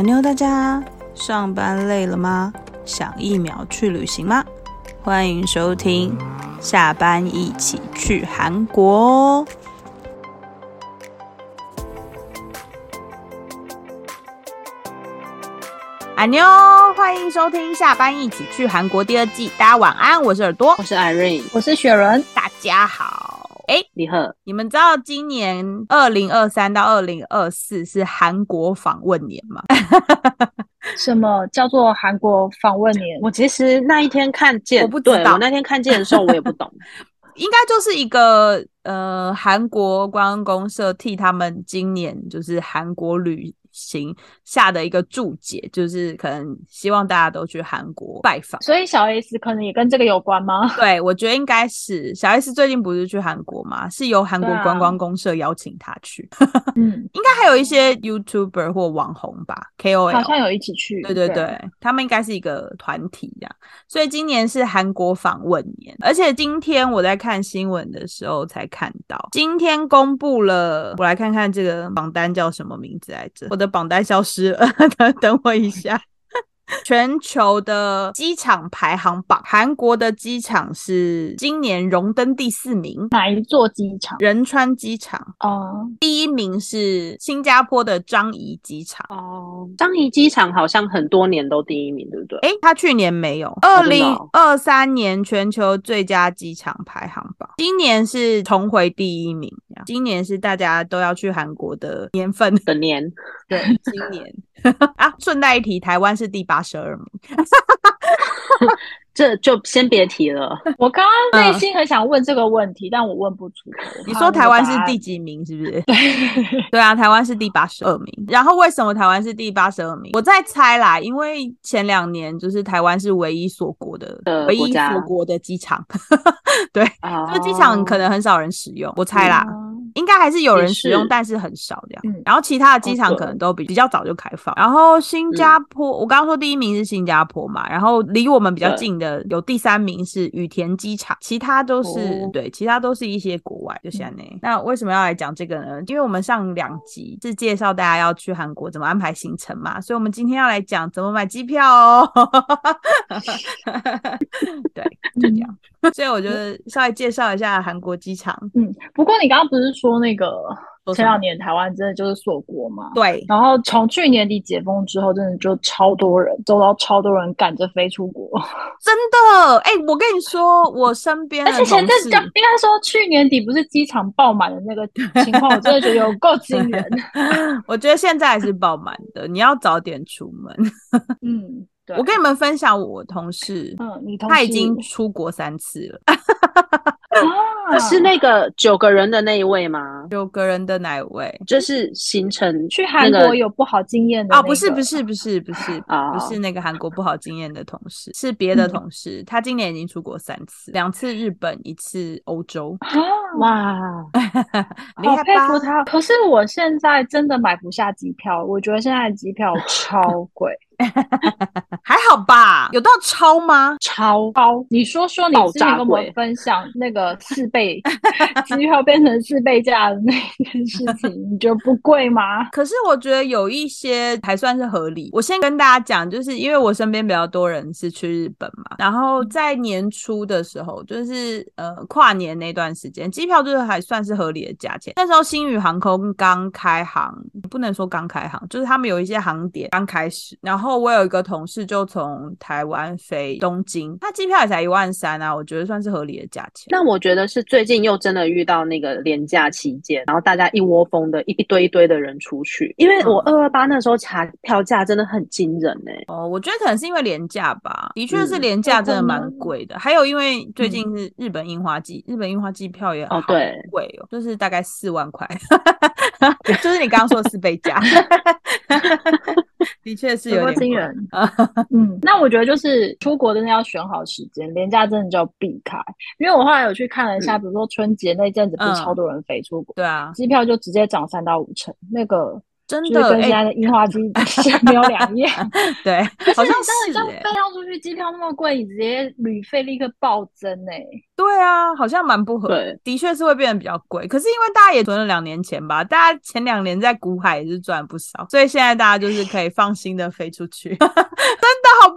安妞，大家上班累了吗？想一秒去旅行吗？欢迎收听，下班一起去韩国哦。安妞，欢迎收听下班一起去韩国第二季。大家晚安，我是耳朵，我是艾瑞，我是雪人。大家好，哎，李贺，你们知道今年二零二三到二零二四是韩国访问年吗？什么叫做韩国访问年？我其实那一天看见，我不知道我那天看见的时候，我也不懂。应该就是一个呃，韩国观光公社替他们今年就是韩国旅行下的一个注解，就是可能希望大家都去韩国拜访。所以小 S 可能也跟这个有关吗？对，我觉得应该是小 S 最近不是去韩国吗？是由韩国观光公社邀请他去，嗯，应该还有一些 YouTuber 或网红吧，KOL 好像有一起去。对对对，他们应该是一个团体这样，所以今年是韩国访问年，而且今天我在看新闻的时候才看到，今天公布了，我来看看这个榜单叫什么名字来着？我的榜单消失了，等等我一下。全球的机场排行榜，韩国的机场是今年荣登第四名，哪一座机场？仁川机场，哦，第一名是新加坡的樟宜机场。哦，樟宜机场好像很多年都第一名，对不对？诶，他去年没有。二零二三年全球最佳机场排行榜，今年是重回第一名。今年是大家都要去韩国的年份。的年，对，今 年啊，顺带一提，台湾是第八十二名。这就先别提了。我刚刚内心很想问这个问题，但我问不出你说台湾是第第？几名？是不是？对啊，台湾是第八十二名。然后为什么台湾是第八十二名？我在猜啦，因为前两年就是台湾是唯一锁国的，唯一锁国的机场。对，哦这个机场可能很少人使用，我猜啦。嗯应该还是有人使用，是但是很少这样。嗯然后其他的机场可能都比比较早就开放。然后新加坡，我刚刚说第一名是新加坡嘛，然后离我们比较近的有第三名是羽田机场，其他都是、哦对，其他都是一些国外，就现在、那为什么要来讲这个呢？因为我们上两集是介绍大家要去韩国怎么安排行程嘛，所以我们今天要来讲怎么买机票哦。对，就这样。所以我觉得稍微介绍一下韩国机场。嗯，不过你刚刚不是说那个前两年台湾真的就是锁国吗？对，然后从去年底解封之后，真的就超多人，周到超多人赶着飞出国，真的，哎、我跟你说，我身边的而且同事前阵，就应该说去年底不是机场爆满的那个情况，我真的觉得有 够惊人。我觉得现在还是爆满的，你要早点出门。嗯，对，我跟你们分享，我同事嗯，你同他已经出国三次了，啊是那个九个人的那一位吗？九个人的哪一位？就是行程去韩国有不好经验的哦，不是，不是，不是，不是，哦不是那个韩国不好经验的同事，是别的嗯同事。他今年已经出国三次，两次日本，一次欧洲，啊，哇，好 厉害吧？佩服他。可是我现在真的买不下机票，我觉得现在机票超贵，还好吧？有到超吗？超高。你说说你之前跟我们分享那个 四倍机票变成四倍价的那件事情，你觉得不贵吗？可是我觉得有一些还算是合理。我先跟大家讲，就是因为我身边比较多人是去日本嘛，然后在年初的时候，就是呃跨年那段时间，机票就是还算是合理的价钱。那时候星宇航空刚开航，不能说刚开航，就是他们有一些航点刚开始。然后我有一个同事就从台湾飞东京，他机票也才一万三啊，我觉得算是合理的价钱。那我觉得是最近又真的遇到那个廉价期间，然后大家一窝蜂的一一堆一堆的人出去，因为我二二八那时候查票价真的很惊人哎、哦，我觉得可能是因为廉价吧，的确是嗯廉价，真的蛮贵的。还有因为最近是日本樱花季，日本樱花季票也好哦对贵哦，就是大概四万块，就是你刚刚说的四倍价，的确是有有点惊人。嗯，那我觉得就是出国真的要选好时间，廉价真的就要避开。因为我后来有去看了一下，比如说春节那阵子不是嗯超多人飞出国，对啊，机票就直接涨三到五成，那个真就是的哎，跟现在的樱花机 没有两样。对，好像当你是哎这样飞，到出去，机票那么贵，你直接旅费立刻暴增哎、对啊，好像蛮不合对，的确是会变得比较贵。可是因为大家也存了两年钱吧，大家前两年在古海也是赚不少，所以现在大家就是可以放心的飞出去，真的好不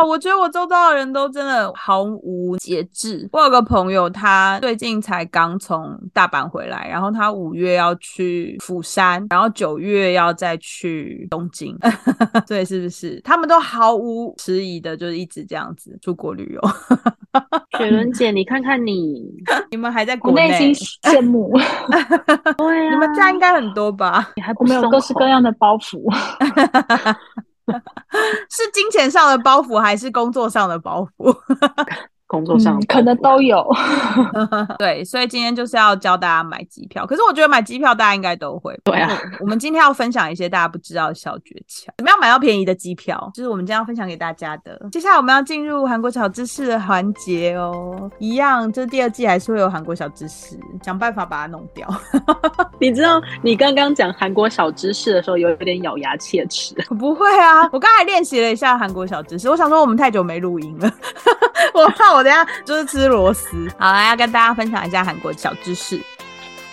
好？我觉得我周遭的人都真的毫无节制。我有个朋友，他最近才刚从大阪回来，然后他五月要去釜山，然后九月要再去东京，对是不是他们都毫无迟疑的，就是一直这样子出国旅游？雪伦姐，你看看你，你们还在我国内？内心羡慕，对你们家应该很多吧？你还不没有各式各样的包袱。是金钱上的包袱，还是工作上的包袱？工作上嗯，可能都有。对，所以今天就是要教大家买机票。可是我觉得买机票大家应该都会。对啊我，们今天要分享一些大家不知道的小诀窍，怎么样买到便宜的机票，就是我们今天要分享给大家的。接下来我们要进入韩国小知识的环节哦，一样，这第二季还是会有韩国小知识，想办法把它弄掉。你知道你刚刚讲韩国小知识的时候，有点咬牙切齿。不会啊，我刚才练习了一下韩国小知识，我想说我们太久没录音了，我怕我等一下就是吃螺丝。好啦，要跟大家分享一下韩国小知识。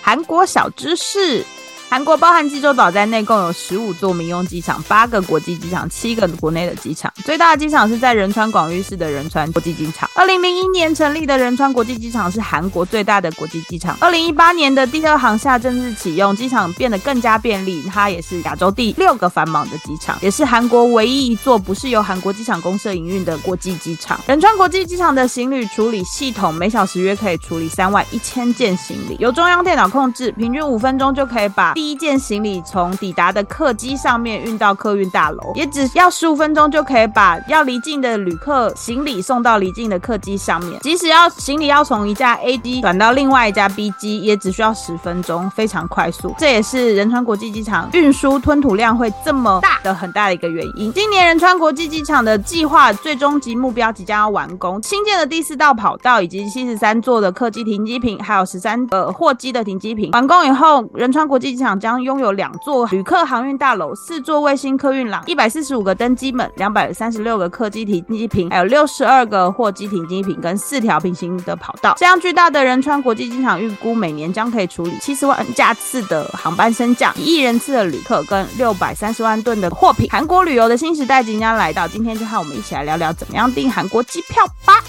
韩国小知识。韩国包含济州岛在内，共有十五座民用机场、八个国际机场、七个国内的机场。最大的机场是在仁川广域市的仁川国际机场。二零零一年成立的仁川国际机场是韩国最大的国际机场。二零一八年的第二航厦正式启用，机场变得更加便利。它也是亚洲第六个繁忙的机场，也是韩国唯一一座不是由韩国机场公社营运的国际机场。仁川国际机场的行李处理系统每小时约可以处理三万一千件行李，由中央电脑控制，平均五分钟就可以把第一件行李从抵达的客机上面运到客运大楼，也只要十五分钟就可以把要离境的旅客行李送到离境的客机上面。即使要行李要从一架 A 机转到另外一架 B 机，也只需要十分钟，非常快速。这也是仁川国际机场运输吞吐量会这么大的很大的一个原因。今年仁川国际机场的计划最终极目标即将要完工，新建的第四道跑道以及七十三座的客机停机坪，还有十三个货机的停机坪。完工以后，仁川国际机场将拥有两座旅客航运大楼、四座卫星客运廊、一百四十五个登机门、两百三十六个客机停机坪，还有六十二个货机停机坪跟四条平行的跑道。这样巨大的仁川国际机场预估每年将可以处理七十万架次的航班升降、一亿人次的旅客跟六百三十万吨的货品。韩国旅游的新时代即将来到，今天就和我们一起来聊聊怎么样订韩国机票吧。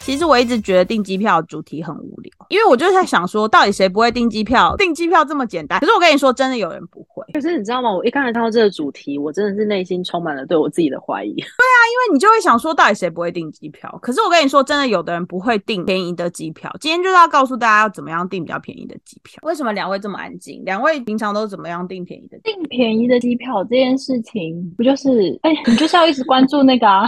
其实我一直觉得订机票主题很无聊，因为我就在想说，到底谁不会订机票？订机票这么简单，可是我跟你说，真的有人不会，可是你知道吗？我一刚才看到这个主题，我真的是内心充满了对我自己的怀疑。对啊因为你就会想说，到底谁不会订机票？可是我跟你说，真的有的人不会订便宜的机票。今天就是要告诉大家要怎么样订比较便宜的机票。为什么两位这么安静？两位平常都怎么样订便宜的机票？订便宜的机票这件事情，不就是哎、你就是要一直关注那个啊，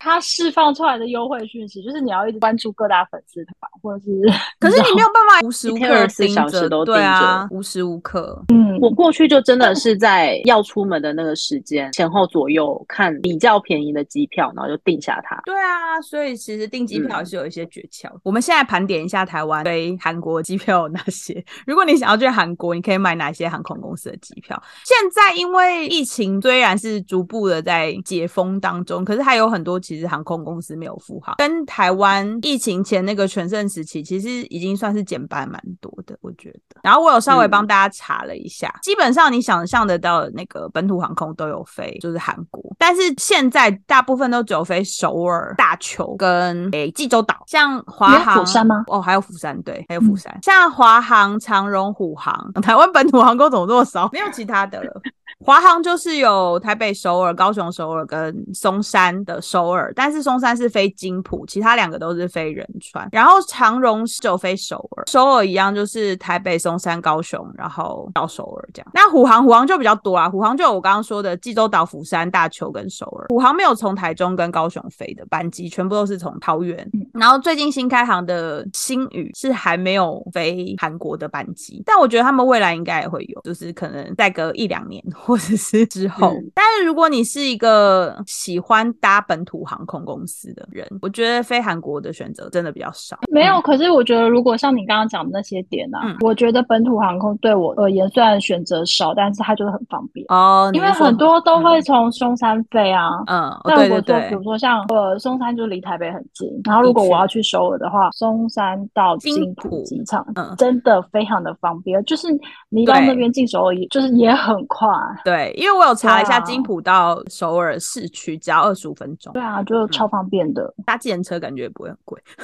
他释放出来的优惠讯息，就是你要一直关注各大粉丝团，或者是 可是你没有办法无时无刻24盯着，都对啊，无时无刻。嗯，我过去就真的是在要出门的那个时间前后左右看比较便宜的机票，然后就定下它。对啊，所以其实订机票嗯是有一些诀窍。我们现在盘点一下台湾飞韩国机票有哪些。如果你想要去韩国，你可以买哪些航空公司的机票？现在因为疫情虽然是逐步的在解封当中，可是还有很多其实航空公司没有复航，跟台湾疫情前那个全盛时期其实已经算是减半蛮多的，我觉得。然后我有稍微帮大家查了一下，基本上你想象得到的那个本土航空都有飞，就是韩国。但是现在大部分都只有飞首尔、大邱跟诶济州岛，像华航、釜山吗哦，还有釜山，对，还有釜山。像华航、长荣、虎航，台湾本土航空怎么这么少？没有其他的了。华航就是有台北首尔、高雄首尔跟松山的首尔，但是松山是飞金浦，其他两个都是飞仁川。然后长荣只有飞首尔，首尔一样就是台北、松山、高雄，然后到首尔这样。那虎航，虎航就比较多啊，虎航就有我刚刚说的济州岛、釜山、大邱跟首尔。虎航没有从台中跟高雄飞的班机，全部都是从桃园。然后最近新开航的新宇是还没有飞韩国的班机，但我觉得他们未来应该也会有，就是可能再隔一两年或者是之后。嗯但是如果你是一个喜欢搭本土航空公司的人，我觉得飞韩国的选择真的比较少。没有，可是我觉得，如果像你刚刚讲的那些点啊，嗯我觉得本土航空对我而言虽然选择少，但是它就是很方便，哦，因为很多都会嗯从松山飞啊。嗯，哦那对对对如果说比如，说像呃松山就离台北很近，然后如果我要去首尔的话，松山到金金浦浦机场嗯真的非常的方便，就是你到对那边进首尔也就是也很快。对，因为我有查一下，金浦到首尔市区只要二十五分钟，对啊，就超方便的。搭计程车感觉也不会很贵，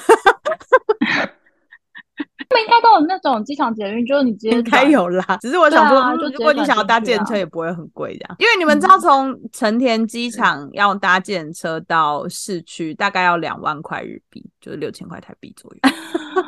他们应该都有那种机场捷运，就是你直接应该有啦。只是我想说，如果你想要搭转进去啊计程车，也不会很贵这样。因为你们知道，从成田机场要搭计程车到市区，大概要两万块日币，就是六千块台币左右。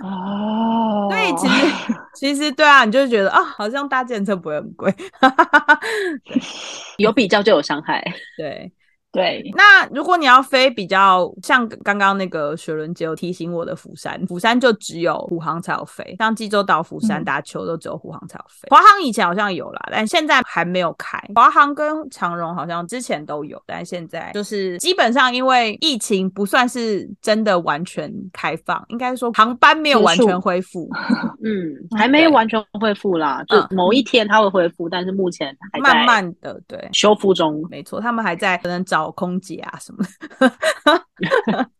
哦，所以其实其实对啊，你就会觉得啊，好像搭计程车不会很贵。有比较就有伤害。对，对，那如果你要飞比较像刚刚那个雪伦姐有提醒我的釜山，釜山就只有虎航才有飞，像济州岛、釜山、嗯达丘都只有虎航才有飞。华航以前好像有啦，但现在还没有开。华航跟长荣好像之前都有，但现在就是基本上因为疫情不算是真的完全开放，应该说航班没有完全恢复，嗯，还没完全恢复啦，就嗯某一天它会恢复，但是目前还慢慢的对。修复中。没错，他们还在可能找空姐啊什么的。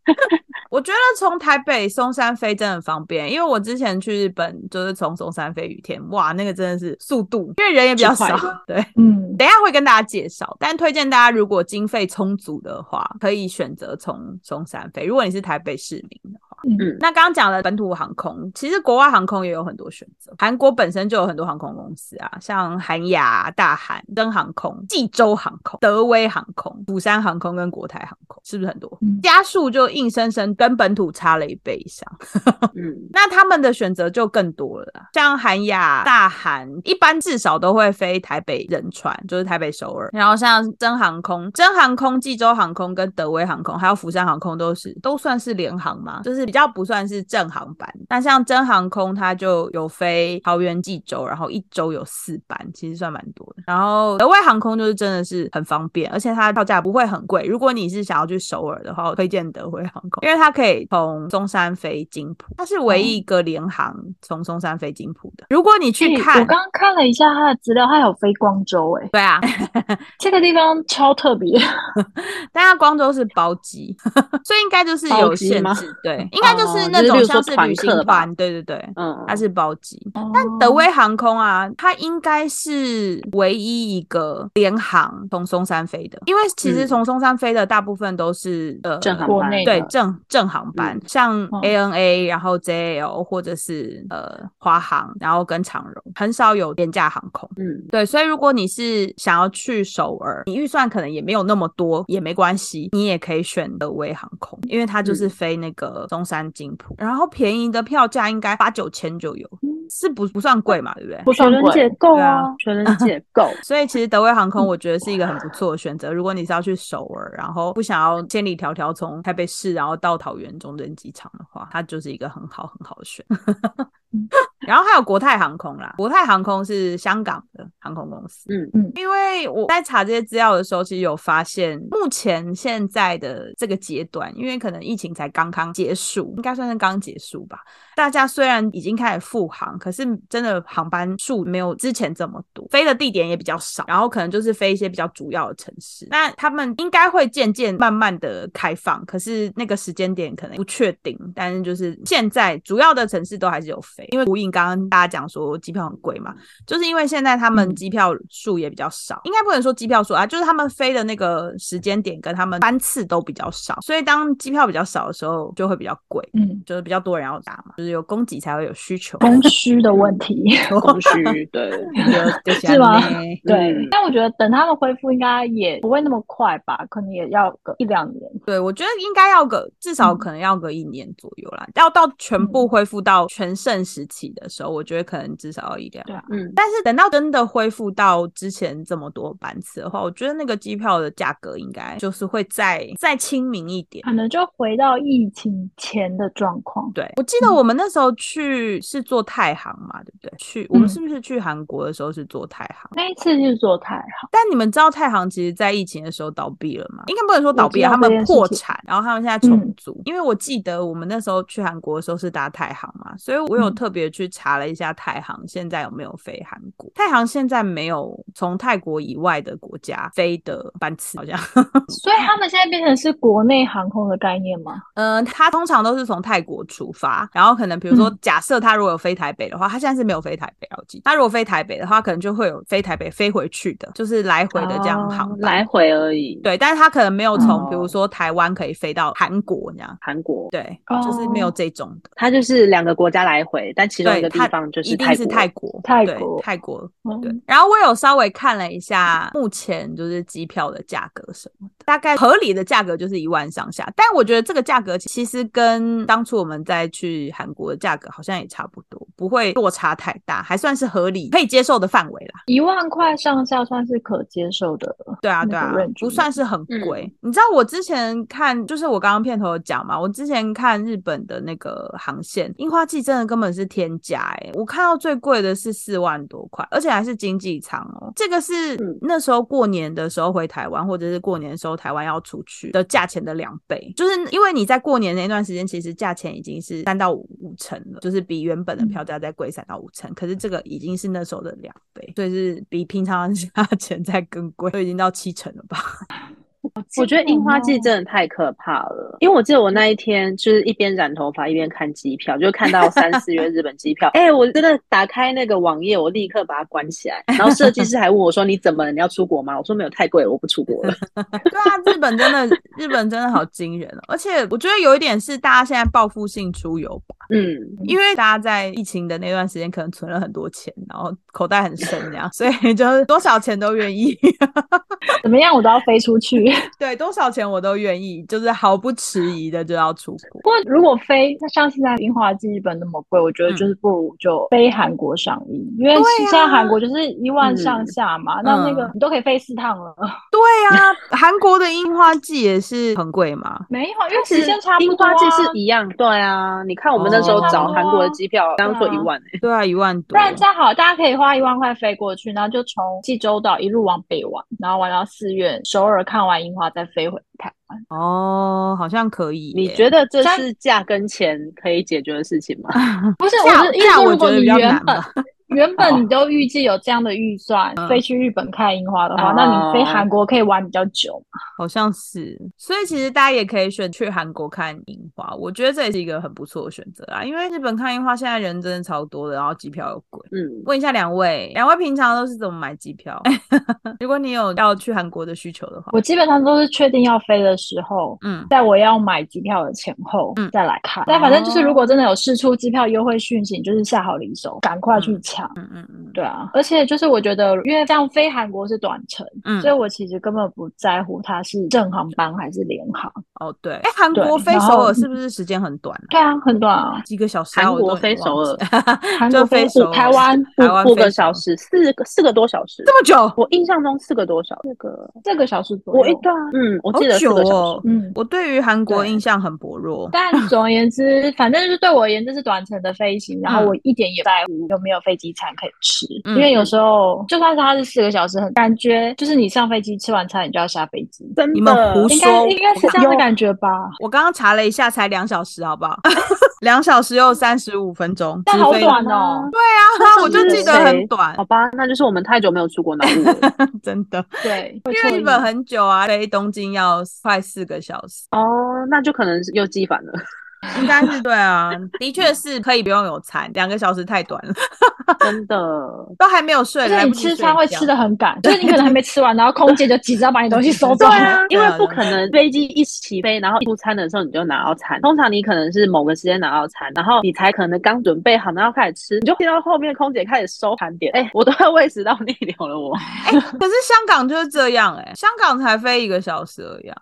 我觉得从台北松山飞真的很方便，因为我之前去日本就是从松山飞羽田，哇，那个真的是速度，因为人也比较少。对，嗯，等一下会跟大家介绍，但推荐大家如果经费充足的话，可以选择从松山飞。如果你是台北市民嗯，那刚刚讲了本土航空，其实国外航空也有很多选择。韩国本身就有很多航空公司啊，像韩亚、大韩、真航空、济州航空、德威航空、釜山航空跟国泰航空，是不是很多？嗯加速就硬生生跟本土差了一倍以上。嗯，那他们的选择就更多了啦，像韩亚、大韩，一般至少都会飞台北仁川，就是台北首尔。然后像真航空、真航空、济州航空跟德威航空，还有釜山航空都是都算是联航嘛，就是比较不算是正航班。那像真航空，它就有飞桃园、济州，然后一周有四班，其实算蛮多的。然后德威航空就是真的是很方便，而且它票价不会很贵。如果你是想要去首尔的话，我推荐德惠航空，因为它可以从中山飞金浦，它是唯一一个联航从中山飞金浦的。如果你去诶看，我刚刚看了一下它的资料，它有飞光州，哎，对啊，这个地方超特别。但它光州是包机，所以应该就是有限制。对，应该就是哦那种像是旅行团对对对，嗯，它是包机。但但德威航空啊，它应该是唯一一个联航从松山飞的，因为其实嗯。从松山飞的大部分都是呃正航班对正正航班，嗯。像嗯。ANA，然后 JAL 或者是呃华航，然后跟长荣，很少有廉价航空。嗯，对，所以如果你是想要去首尔，你预算可能也没有那么多，也没关系，你也可以选德威航空，因为它就是嗯飞那个中山金浦，然后便宜的票价应该八九千就有，嗯是不不算贵嘛，对不对？全人不算贵解构啊啊，全人解构。所以其实德威航空我觉得是一个很不错的选择。如果你是要去首尔，然后不想要千里迢迢从台北市然后到桃园中正机场的话，它就是一个很好很好的选。然后还有国泰航空啦，国泰航空是香港的航空公司。嗯嗯因为我在查这些资料的时候，其实有发现，目前现在的这个阶段，因为可能疫情才刚刚结束，应该算是刚结束吧。大家虽然已经开始复航，可是真的航班数没有之前这么多，飞的地点也比较少，然后可能就是飞一些比较主要的城市。那他们应该会渐渐慢慢的开放，可是那个时间点可能不确定。但是就是现在主要的城市都还是有飞，因为呼应刚刚大家讲说机票很贵嘛，就是因为现在他们嗯机票数也比较少，应该不能说机票数啊，就是他们飞的那个时间点跟他们班次都比较少，所以当机票比较少的时候就会比较贵，嗯，就是比较多人要打嘛，就是有供给才会有需求。供需的问题。供需对，是吗对嗯，但我觉得等他们恢复应该也不会那么快吧，可能也要个一两年。对，我觉得应该要个至少嗯可能要个一年左右啦，要到全部嗯恢复到全盛时期的时候，我觉得可能至少要一两年。对啊，嗯，但是等到真的恢恢复到之前这么多班次的话，我觉得那个机票的价格应该就是会再再亲民一点。可能就回到疫情前的状况。对，我记得我们那时候去是坐太行嘛，对不对？去我们是不是去韩国的时候是坐太行？那一次是做太行，但你们知道太行其实在疫情的时候倒闭了吗？应该不能说倒闭啊，他们破产，然后他们现在重嗯组。因为我记得我们那时候去韩国的时候是搭太行嘛，所以我有嗯特别去查了一下太行现在有没有飞韩国。太行现在没有从泰国以外的国家飞的班次，好像。所以他们现在变成是国内航空的概念吗？嗯，他通常都是从泰国出发，然后可能比如说嗯，假设他如果有飞台北的话，他现在是没有飞台北。他如果飞台北的话，可能就会有飞台北飞回去的，就是来回的这样航班。哦来回而已。对，但是他可能没有从，哦比如说台湾可以飞到韩国这样。韩国，对，就是没有这种的。它就是两个国家来回，但其中一对，它个地方就一定是泰国。泰国，泰国泰国。嗯对，然后我有稍微看了一下目前就是机票的价格什么的，大概合理的价格就是一万上下，但我觉得这个价格其实跟当初我们在去韩国的价格好像也差不多，不会落差太大，还算是合理可以接受的范围啦。一万块上下算是可接受的。对啊，对啊不算是很贵。你知道我之前看，就是我刚刚片头有讲嘛，我之前看日本的那个航线，樱花季真的根本是天价哎、我看到最贵的是四万多块，而且还是经济舱哦。这个是嗯那时候过年的时候回台湾，或者是过年的时候台湾要出去的价钱的两倍，就是因为你在过年那段时间，其实价钱已经是三到五五成了，就是比原本的票价再贵三到五成，可是这个已经是那时候的两倍，所以是比平常价钱再更贵，都已经到七成了吧？我觉得樱花季哦真的太可怕了，因为我记得我那一天就是一边染头发一边看机票，就看到三四月日本机票，哎、我真的打开那个网页，我立刻把它关起来。然后设计师还问我说：“你怎么了？你要出国吗？”我说：“没有，太贵了，我不出国了。对啊，日本真的，日本真的好惊人哦！而且我觉得有一点是大家现在报复性出游吧，”嗯，因为大家在疫情的那段时间可能存了很多钱，然后口袋很深这样，所以就是多少钱都愿意，怎么样我都要飞出去。对，多少钱我都愿意，就是毫不迟疑的就要出国。不过如果飞，那像现在樱花季日本那么贵，我觉得嗯就是不如就飞韩国上映，因为现在韩国就是一万上下嘛，那那个嗯你都可以飞四趟了。对啊，韩国的樱花季也是很贵嘛。没有，因为时间差不樱多、啊。花季是一样，对啊。你看我们那时候哦找韩国的机票，刚刚说一万、欸，对啊，一万多。不然这样好，大家可以花一万块飞过去，然后就从济州岛一路往北玩，然后玩到四月首尔看完樱花，再飞回台湾。哦，好像可以。你觉得这是价跟钱可以解决的事情吗？不是，价我是意思说，价我如果你觉得比较原本难吧原本你都预计有这样的预算，飞去日本看樱花的话，哦那你飞韩国可以玩比较久。好像是，所以其实大家也可以选去韩国看樱花，我觉得这也是一个很不错的选择啊。因为日本看樱花现在人真的超多的，然后机票又贵。嗯，问一下两位，两位平常都是怎么买机票？如果你有要去韩国的需求的话，我基本上都是确定要飞的时候，嗯，在我要买机票的前后，嗯再来看。但反正就是，如果真的有试出机票优惠讯息，你就是下好离手，赶快去抢。嗯嗯嗯，对啊，而且就是我觉得，因为这样飞韩国是短程，嗯所以我其实根本不在乎它是正航班还是联航。哦对，哎，韩国飞首尔是不是时间很短啊？对啊，很短啊。几个小时啊？韩国飞首尔韩国飞首尔台湾台湾五个小时，四个四个多小时。这么久，我印象中四个多小时，四个四个小时左右。我一段，嗯，我记得四久个小哦时。。嗯，我对于韩国印象很薄弱。但总而言之，反正就是对我而言，这是短程的飞行，然后嗯我一点也不在乎有没有飞机餐可以吃，嗯因为有时候就算是它是四个小时，很感觉就是你上飞机吃完餐，你就要下飞机，真的，你们胡应该说应该是这样的感觉吧？我刚刚查了一下，才两小时，好不好？两小时又三十五分钟，但好短哦，对啊，我就记得很短好，吧，那就是我们太久没有出国脑雾了。真的。对，因为日本很久啊，飞东京要快四个小时，哦，那就可能是又记反了。应该是对啊，的确是可以不用有餐，两个小时太短了，真的，都还没有睡，就是你来不及吃餐会吃的很赶，就是你可能还没吃完，然后空姐就急着要把你东西收走对。啊，因为不可能飞机一起飞，然后出餐的时候你就拿到餐。通常你可能是某个时间拿到餐，然后你才可能刚准备好，然后开始吃，你就听到后面空姐开始收盘点，哎，我都要胃食到逆流了我。哎、可是香港就是这样哎、香港才飞一个小时而已、啊。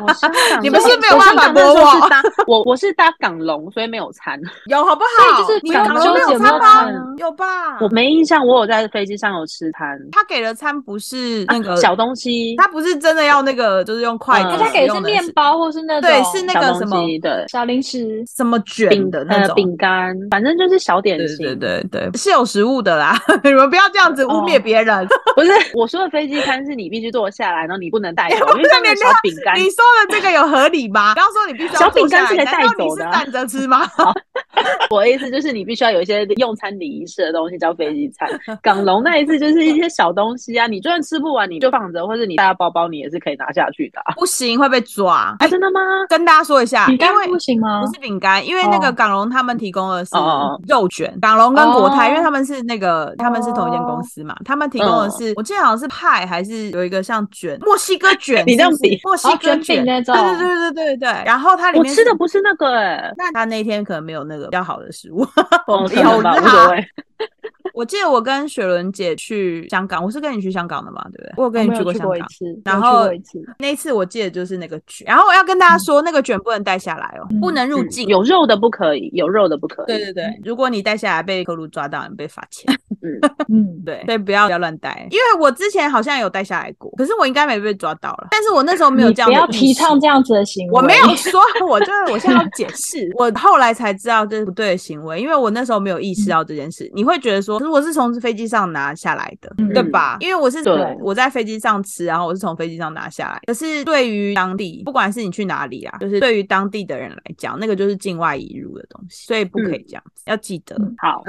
我香港 你们是没有办法港那时候播我是搭我我是搭港龙，所以没有餐。有好不好？所以就是你港龙没有餐吗？有吧？我没印象，我有在飞机上有吃餐，他给的餐不是那个小东西，他不是真的要那个，就是用筷子嗯他给的是面包或是那种对是那个什么西对小零食，什么卷的那种。饼干，反正就是小点对心。对对对，是有食物的啦，你们不要这样子污哦蔑别人。不是我说的飞机餐是你必须坐下来，然后你不能带走，因为不是上面有小饼干你。说的这个有合理吗？刚刚说你必须要小饼干坐下来是可以带走的啊站着吃吗？我的意思就是你必须要有一些用餐礼仪式的东西叫飞机餐。港龙那一次就是一些小东西啊，你就算吃不完你就放着，或者你带到包包你也是可以拿下去的啊。不行，会被抓。啊真的吗？跟大家说一下，饼干不行吗？不是饼干，因为那个哦港龙他们提供的是肉卷，港龙跟国泰，哦因为他们是那个他们是同一间公司嘛，他们提供的是，我记得好像是派还是有一个像卷墨西哥卷，你这样是不是比墨西哥卷饼那种对对对对对对。然后它里我面吃的不是那个哎、那他那天可能没有那个比较好的食物，哦，可有能吧，无所。谓。我记得我跟雪伦姐去香港，我是跟你去香港的嘛，对不对？我有跟你去过香港。然后一次那一次我记得就是那个卷，然后我要跟大家说，那个卷不能带下来哦，不能入嗯境。有肉的不可以，有肉的不可以。对对对，如果你带下来被客路抓到，你被罚钱。嗯，嗯，对，所以不要不要乱带，因为我之前好像有带下来过，可是我应该没被抓到了。但是我那时候没有这样不要提倡这样子的行为，我没有说，我就是我现在要解释，我后来才知道这是不对的行为，因为我那时候没有意识到这件事。你会觉得说，可是我是从飞机上拿下来的，嗯对吧？因为我是对我在飞机上吃，然后我是从飞机上拿下来。可是对于当地，不管是你去哪里啊，就是对于当地的人来讲，那个就是境外移入的东西，所以不可以这样子，要记得。嗯好，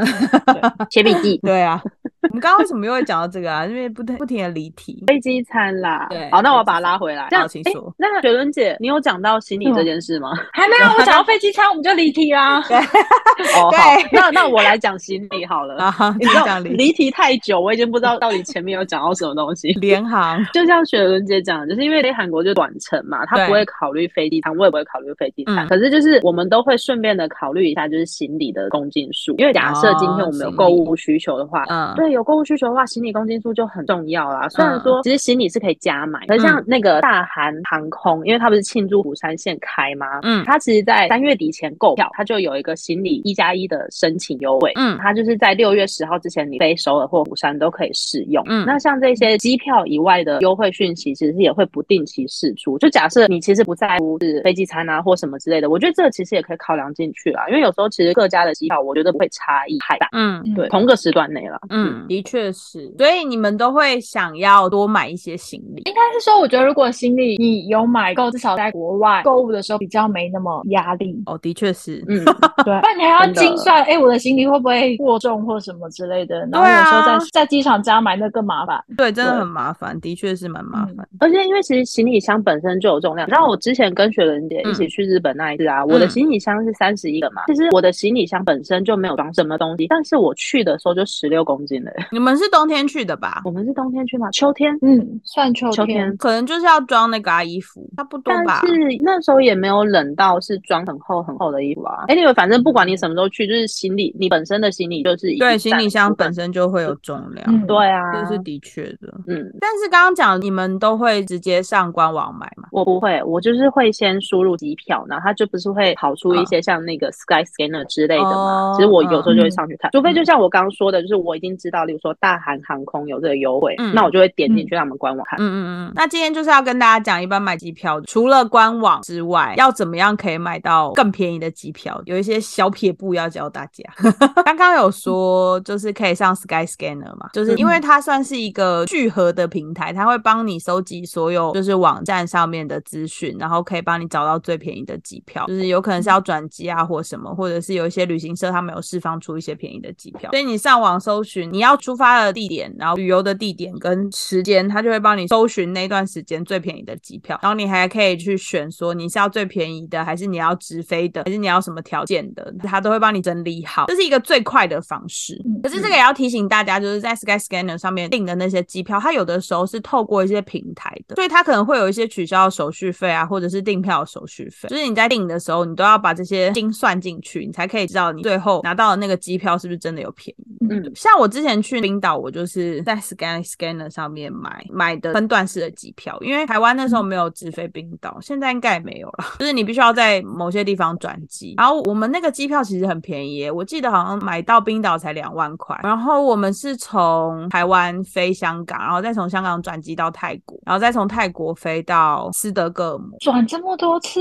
写笔记。对啊，我们刚刚为什么又会讲到这个啊？因为不停不停的离题。飞机餐啦对，好，那我要把它拉回来。这样好，请诶说那雪伦姐，你有讲到行李这件事吗？还没有，我讲到飞机餐我们就离题啦。对 哦，好，那那我来讲行李好了。啊，你知道讲离离题太久，我已经不知道到底前面有讲到什么东西。联航，就像雪伦姐讲的，就是因为飞韩国就短程嘛，她不会考虑飞机餐，我也不会考虑飞机餐。嗯可是就是我们都会顺便的考虑一下，就是行李的公斤数，因为假设今天我们有购物需求的话，嗯，对，有购物需求的话，行李公斤数就很重要啦。虽然嗯说其实行李是可以加买，可是像那个大韩航空，因为它不是庆祝釜山线开吗？嗯它其实在三月底前购票，它就有一个行李一加一的申请优惠。嗯它就是在六月十号之前，你飞首尔或釜山都可以试用。嗯那像这些机票以外的优惠讯息，其实也会不定期释出。就假设你其实不在乎是飞机餐啊或什么之类的，我觉得这个其实也可以考量进去啦。因为有时候其实各家的机票，我觉得不会差异太大。嗯。对，同个时段内了。嗯，的确是，所以你们都会想要多买一些行李。应该是说，我觉得如果行李你有买够，至少在国外购物的时候比较没那么压力。哦，的确是，嗯，对，不然你还要精算，哎，我的行李会不会过重或什么之类的？然后有时候在在机场加买那更麻烦。对，真的很麻烦，的确是蛮麻嗯烦。而且因为其实行李箱本身就有重量，然后我之前跟雪伦姐一起去日本那一次啊，我的行李箱是三十一个嘛，其实我的行李箱本身就没有装什么东西，但是我去的时候就十六公斤了。你们是冬天去的吧？我们是冬天去吗？秋天。嗯，算秋秋天天。可能就是要装那个啊衣服，差不多吧。但是那时候也没有冷到是装很厚很厚的衣服啊。anyway，反正不管你什么时候去，就是行李你本身的行李就是对，行李箱本身就会有重量，嗯对啊，这是的确的。嗯。但是刚刚讲，你们都会直接上官网买吗？我不会，我就是会先输入机票，然后它就不是会跑出一些像那个 Sky Scanner 之类的嘛。哦其实我有时候就会嗯上去看，除非就像我刚刚说的，就是我已经知道，例如说大韩航空有这个优惠，嗯那我就会点进去他们官网看。嗯嗯嗯。那今天就是要跟大家讲，一般买机票除了官网之外，要怎么样可以买到更便宜的机票？有一些小撇步要教大家。刚刚有说，就是可以上 Sky Scanner 嘛，就是因为它算是一个聚合的平台，它会帮你收集所有就是网站上面的资讯，然后可以帮你找到最便宜的机票，就是有可能是要转机啊或什么，或者是有一些旅行社他们有释放出一些便宜的机票，所以你上网搜寻你要出发的地点，然后旅游的地点跟时间，它就会帮你搜寻那段时间最便宜的机票，然后你还可以去选说你是要最便宜的，还是你要直飞的，还是你要什么条件的，它都会帮你整理好，这是一个最快的方式。可是这个也要提醒大家，就是在 Sky Scanner 上面订的那些机票，它有的时候是透过一些平台的，所以它可能会有一些取消的手续费啊，或者是订票的手续费。就是你在订的时候，你都要把这些精算进去，你才可以知道你最后拿到的那个机票是不是真的有便宜。嗯，像我之前去去冰岛，我就是在 Scan Scanner 上面买买的分段式的机票，因为台湾那时候没有直飞冰岛，现在应该也没有了，就是你必须要在某些地方转机。然后我们那个机票其实很便宜，我记得好像买到冰岛才两万块。然后我们是从台湾飞香港，然后再从香港转机到泰国，然后再从泰国飞到斯德哥尔摩。转这么多次，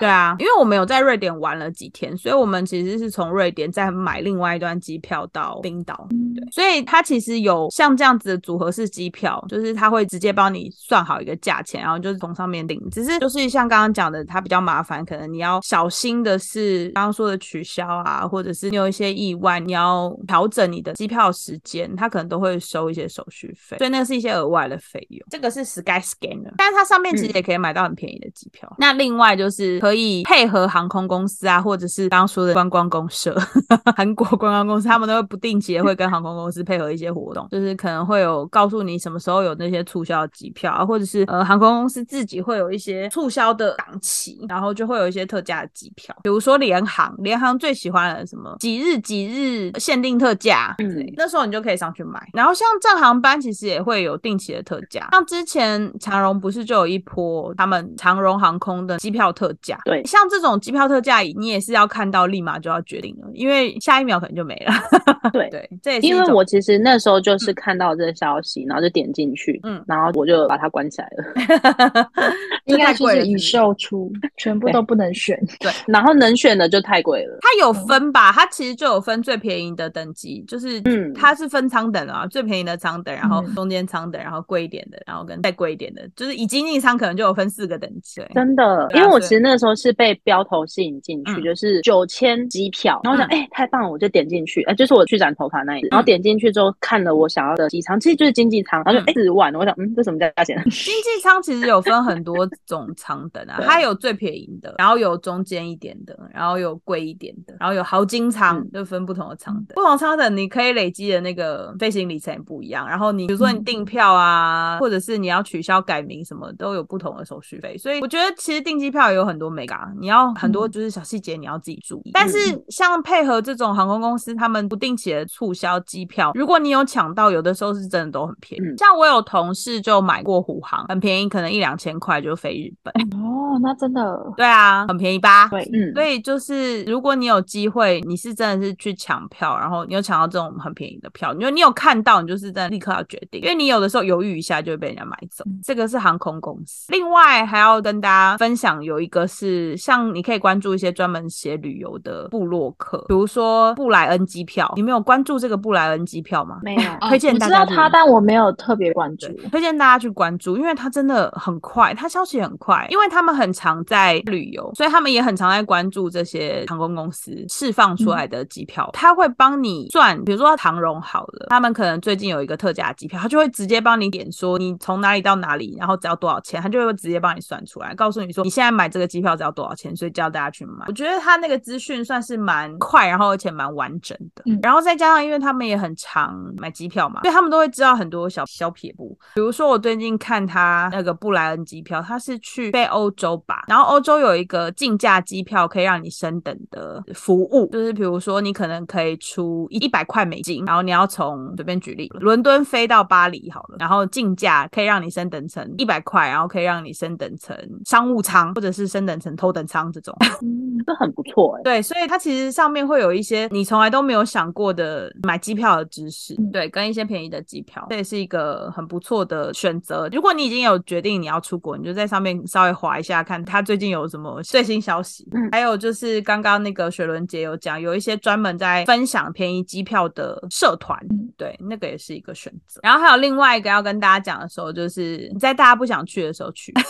对啊，因为我们有在瑞典玩了几天，所以我们其实是从瑞典再买另外一段机票到冰岛。对，所以它其实有像这样子的组合式机票，就是它会直接帮你算好一个价钱，然后就是从上面领。只是就是像刚刚讲的，它比较麻烦，可能你要小心的是刚刚说的取消啊，或者是你有一些意外，你要调整你的机票时间，它可能都会收一些手续费，所以那是一些额外的费用。这个是 Sky Scanner，但是它上面其实也可以买到很便宜的机票。那另外就是可以配合航空公司啊，或者是刚刚说的观光公社，韩国观光公司，他们都会不定期的会跟航空公司配合一些活动，就是可能会有告诉你什么时候有那些促销机票啊，或者是呃航空公司自己会有一些促销的档期，然后就会有一些特价的机票，比如说联航，联航最喜欢的什么几日几日限定特价，嗯，那时候你就可以上去买。然后像正航班其实也会有定期的特价，像之前长荣不是就有一波他们长荣航空的机票特价，对，像这种机票特价，你也是要看到立马就要决定了，因为下一秒可能就没了。对对，这也是因为我其实那时候就是看到这个消息，然后就点进去，嗯，然后我就把它关起来了。应该就是已售出，全部都不能选。对，然后能选的就太贵了。它有分吧？它其实就有分最便宜的等级，就是嗯，它是分舱等啊，最便宜的舱等，然后中间舱等，然后贵一点的，然后跟再贵一点的，就是以经济舱可能就有分四个等级。真的，因为我其实那时候是被标头吸引进去，就是九千机票，然后我想，哎，太棒了，我就点进去，哎，就是我去染头发那一次，然后点进去之后看了我想要的机舱，其实就是经济舱，然后就四万，我想，嗯，这什么价钱？经济舱其实有分很多种舱等 啊，它有最便宜的，然后有中间一点的，然后有贵一点的，然后有豪金舱，就分不同的舱等。不同舱等你可以累积的那个飞行里程也不一样，然后你比如说你订票啊，或者是你要取消改名什么，都有不同的手续费。所以我觉得其实订机票也有很多美感，你要很多就是小细节你要自己注意。但是像配合这种航空公司，他们不定期的促销机票，如果你有抢到，有的时候是真的都很便宜。像我有同事就买过虎航，很便宜，可能一两千块就飞日本。哦，那真的对啊，很便宜吧？对，嗯，所以就是如果你有机会，你是真的是去抢票，然后你有抢到这种很便宜的票，你就你有看到，你就是在立刻要决定，因为你有的时候犹豫一下就会被人家买走。这个是航空公司。另外还要跟大家分享，有一个是像你可以关注一些专门写旅游的部落客，比如说布莱恩机票，你没有关注这个布莱恩机票吗？没有，推荐大家。知道他，但我没有特别关注。推荐大家去关注，因为他真的很快，他消息很快，因为他们很常在旅游，所以他们也很常在关注这些航空公司释放出来的机票。他会帮你算，比如说唐荣好了，他们可能最近有一个特价机票，他就会直接帮你点说你从哪里到哪里，然后只要多少钱，他就会直接帮你算出来，告诉你说你现在买这个机票只要多少钱，所以叫大家去买。我觉得他那个资讯算是蛮快，然后而且蛮完整的。然后再加上，因为他们也很常买机票嘛，所以他们都会知道很多小小撇步。比如说我最近看他那个布莱恩机票，他是去飞欧洲吧，然后欧洲有一个竞价机票可以让你升等的服务，就是比如说你可能可以出一一百块美金，然后你要从随便举例，伦敦飞到巴黎好了，然后竞价可以让你升等成一百块，然后可以让你升等成商务舱或者是升等成头等舱这种，嗯，这很不错哎。对，所以它其实上面会有一些你从来都没有想过的买机票的知识，对，跟一些便宜的机票，这也是一个很不错的选择。如果你已经有决定你要出国，你就在上面稍微划一下，看他最近有什么最新消息。嗯，还有就是刚刚那个雪伦姐有讲，有一些专门在分享便宜机票的社团，对，那个也是一个选择。然后还有另外一个要跟大家讲的时候，就是你在大家不想去的时候去。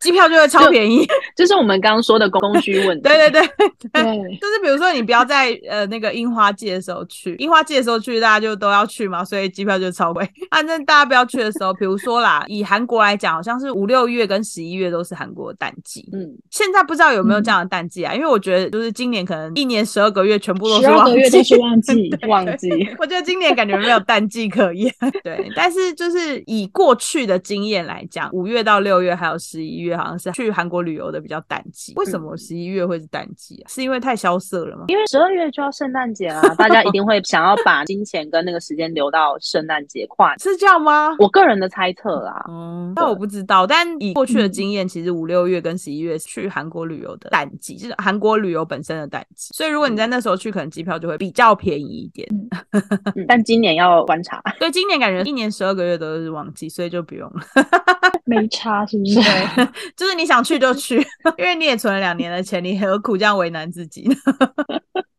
机票就会超便宜，就是我们刚刚说的供需问题。对对对对，就是比如说你不要在呃那个樱花季的时候去，樱花季的时候去大家就都要去嘛，所以机票就超贵。反正大家不要去的时候，比如说啦，以韩国来讲，好像是五六月跟十一月都是韩国的淡季。嗯，现在不知道有没有这样的淡季啊？因为我觉得就是今年可能一年十二个月全部都是旺季，都是旺季，旺季。我觉得今年感觉没有淡季可言。对，但是就是以过去的经验来讲，五月到六月还有十一月。月好像是去韩国旅游的比较淡季。为什么十一月会是淡季啊？是因为太萧瑟了吗？因为十二月就要圣诞节了，大家一定会想要把金钱跟那个时间留到圣诞节跨。是这样吗？我个人的猜测啦。嗯，那我不知道，但以过去的经验，其实五六月跟十一月去韩国旅游的淡季，就是韩国旅游本身的淡季。所以如果你在那时候去，可能机票就会比较便宜一点。嗯但今年要观察。对，今年感觉一年十二个月都是旺季，所以就不用了。没差是不是？就是你想去就去，因为你也存了两年的钱，你何苦这样为难自己呢？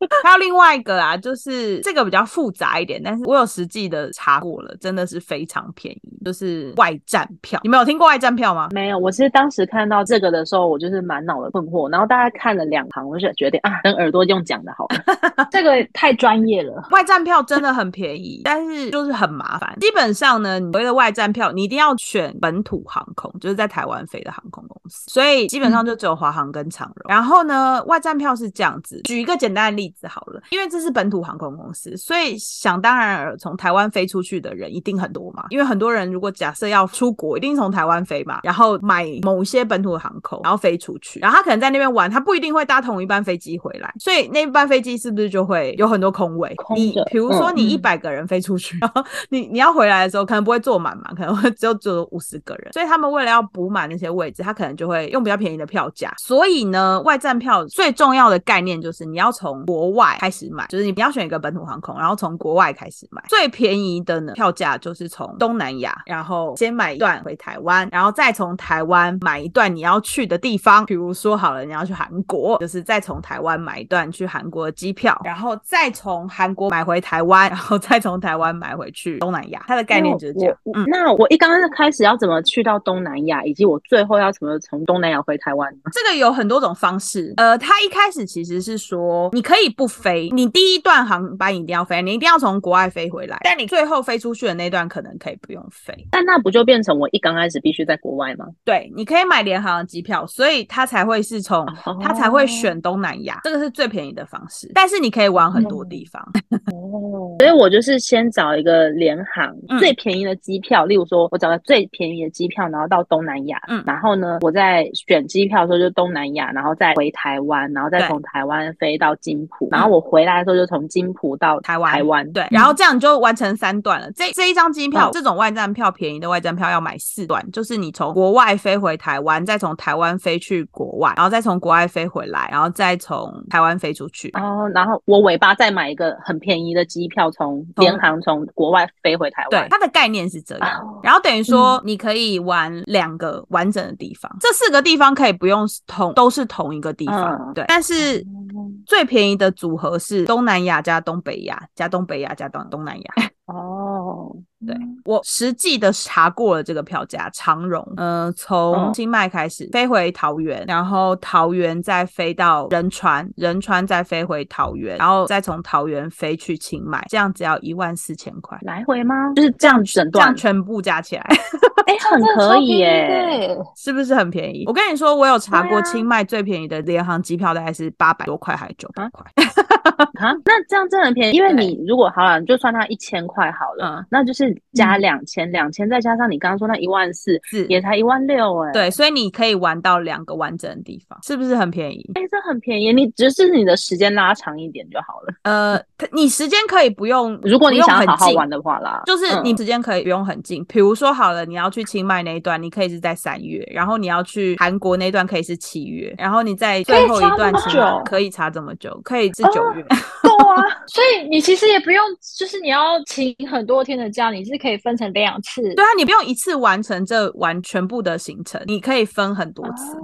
还有另外一个啊，就是这个比较复杂一点，但是我有实际的查过了，真的是非常便宜，就是外站票。你们有听过外站票吗？没有，我其实当时看到这个的时候，我就是满脑的困惑，然后大概看了两行，我就决定啊，等耳朵用讲的好了。这个太专业了。外站票真的很便宜，但是就是很麻烦。基本上呢，你所谓的外站票，你一定要选本土航空，就是在台湾飞的航空公司，所以基本上就只有华航跟长荣。然后呢，外站票是这样子，举一个简单的例子好了，因为这是本土航空公司，所以想当然尔，从台湾飞出去的人一定很多嘛。因为很多人如果假设要出国，一定从台湾飞嘛，然后买某些本土的航空，然后飞出去，然后他可能在那边玩，他不一定会搭同一班飞机回来，所以那一班飞机是不是就会有很多空位？你比如说你嗯一百个人飞出去，然后你你要回来的时候，可能不会坐满嘛，可能会只有只有五十个人，所以他们为了要补满那些位置，他可能就会用比较便宜的票价。所以呢，外站票最重要的概念就是你要从国外开始买，就是你不要选一个本土航空，然后从国外开始买。最便宜的呢，票价就是从东南亚，然后先买一段回台湾，然后再从台湾买一段你要去的地方，比如说好了，你要去韩国，就是再从台湾买一段去韩国的机票，然后再从韩国买回台湾，然后再从台湾买回去东南亚。它的概念就是这样。我我那我一刚刚开始要怎么去到东南亚，以及我最后要怎么从东南亚回台湾呢？这个有很多种方式。呃，它一开始其实是说你可以不飞，你第一段航班一定要飞，你一定要从国外飞回来，但你最后飞出去的那段可能可以不用飞。但那不就变成我一刚开始必须在国外吗？对，你可以买联航的机票，所以它才会是从哦它才会选东南亚，这个是最便宜的方式。但是你可以玩很多地方。哦，所以我就是先找一个联航、嗯最便宜的机票，例如说我找个最便宜的机票，然后到东南亚，嗯然后呢，我在选机票的时候就东南亚，然后再回台湾，然后再从台湾飞到金浦，然后我回来的时候就从金浦到台湾台湾，对，然后这样你就完成三段了。这这一张机票，哦这种外站票便宜的外站票要买四段，就是你从国外飞回台湾，再从台湾飞去国外，然后再从国外飞回来，然后再从台湾飞出去。哦，然后我尾巴再买一个很便宜的机票，从从联航从国外飞回台湾，。对它的概念是这样。哦然后等于说，你可以玩两个完整的地方，这四个地方可以不用同都是同一个地方，嗯对。但是最便宜的组合是东南亚加东北亚加东北亚加东东南亚。哦，对我实际的查过了这个票价，长荣，呃，从哦清迈开始飞回桃园，然后桃园再飞到仁川，仁川再飞回桃园，然后再从桃园飞去清迈，这样只要一万四千块，来回吗？就是这样整段这样，全部加起来哎，很可以耶。耶！是不是很便宜？我跟你说，我有查过清迈最便宜的联航机票大概是八百多块还是九百块，啊，那这样真的很便宜，因为你如果好了，就算它一千块好了，嗯。那就是加两千，两千再加上你刚刚说那一万四，也才一万六哎。对，所以你可以玩到两个完整的地方，是不是很便宜？哎，这很便宜，你只是你的时间拉长一点就好了。呃，你时间可以不用，如果你想好好玩的话啦，就是你嗯。时间可以不用很近，比如说好了，你要去清迈那一段，你可以是在三月，然后你要去韩国那段可以是七月，然后你在最后一段可以差这么久。可以差这么久，可以是九月。够啊，所以你其实也不用，就是你要请很多天的假，你是可以分成两次。对啊，你不用一次完成这完全部的行程，你可以分很多次。